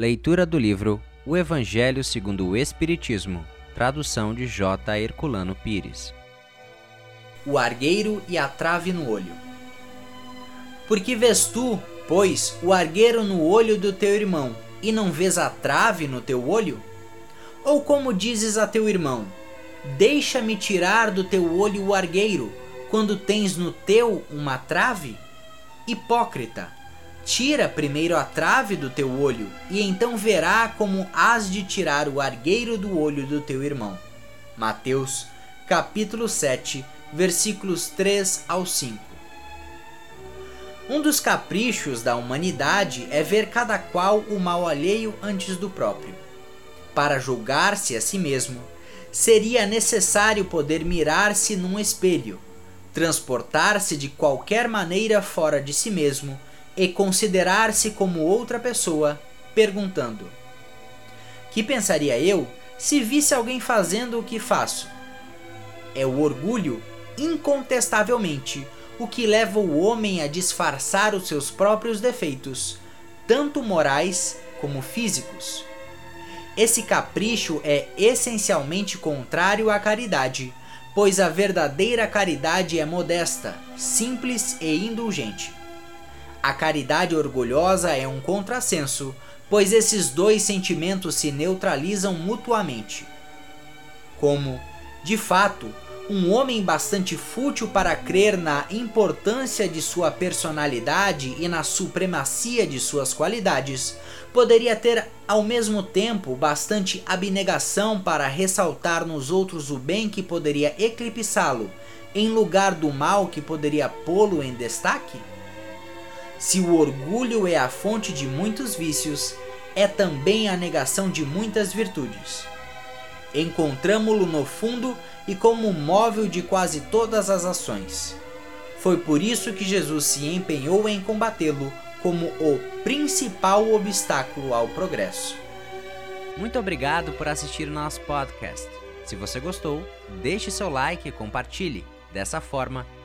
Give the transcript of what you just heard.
Leitura do livro O Evangelho segundo o Espiritismo, tradução de J. Herculano Pires. O argueiro e a trave no olho. Porque vês tu, pois, o argueiro no olho do teu irmão, e não vês a trave no teu olho? Ou como dizes a teu irmão: Deixa-me tirar do teu olho o argueiro, quando tens no teu uma trave? Hipócrita, tira primeiro a trave do teu olho, e então verá como has de tirar o argueiro do olho do teu irmão. Mateus, capítulo 7, versículos 3 ao 5. Um dos caprichos da humanidade é ver cada qual o mal alheio antes do próprio. Para julgar-se a si mesmo, seria necessário poder mirar-se num espelho, transportar-se de qualquer maneira fora de si mesmo e considerar-se como outra pessoa, perguntando: Que pensaria eu se visse alguém fazendo o que faço? É o orgulho, incontestavelmente, o que leva o homem a disfarçar os seus próprios defeitos, tanto morais como físicos. Esse capricho é essencialmente contrário à caridade, pois a verdadeira caridade é modesta, simples e indulgente. A caridade orgulhosa é um contrassenso, pois esses dois sentimentos se neutralizam mutuamente. Como, de fato, um homem bastante fútil para crer na importância de sua personalidade e na supremacia de suas qualidades, poderia ter ao mesmo tempo bastante abnegação para ressaltar nos outros o bem que poderia eclipsá-lo, em lugar do mal que poderia pô-lo em destaque? Se o orgulho é a fonte de muitos vícios, é também a negação de muitas virtudes. Encontramo-lo no fundo e como móvel de quase todas as ações. Foi por isso que Jesus se empenhou em combatê-lo como o principal obstáculo ao progresso. Muito obrigado por assistir o nosso podcast. Se você gostou, deixe seu like e compartilhe. Dessa forma,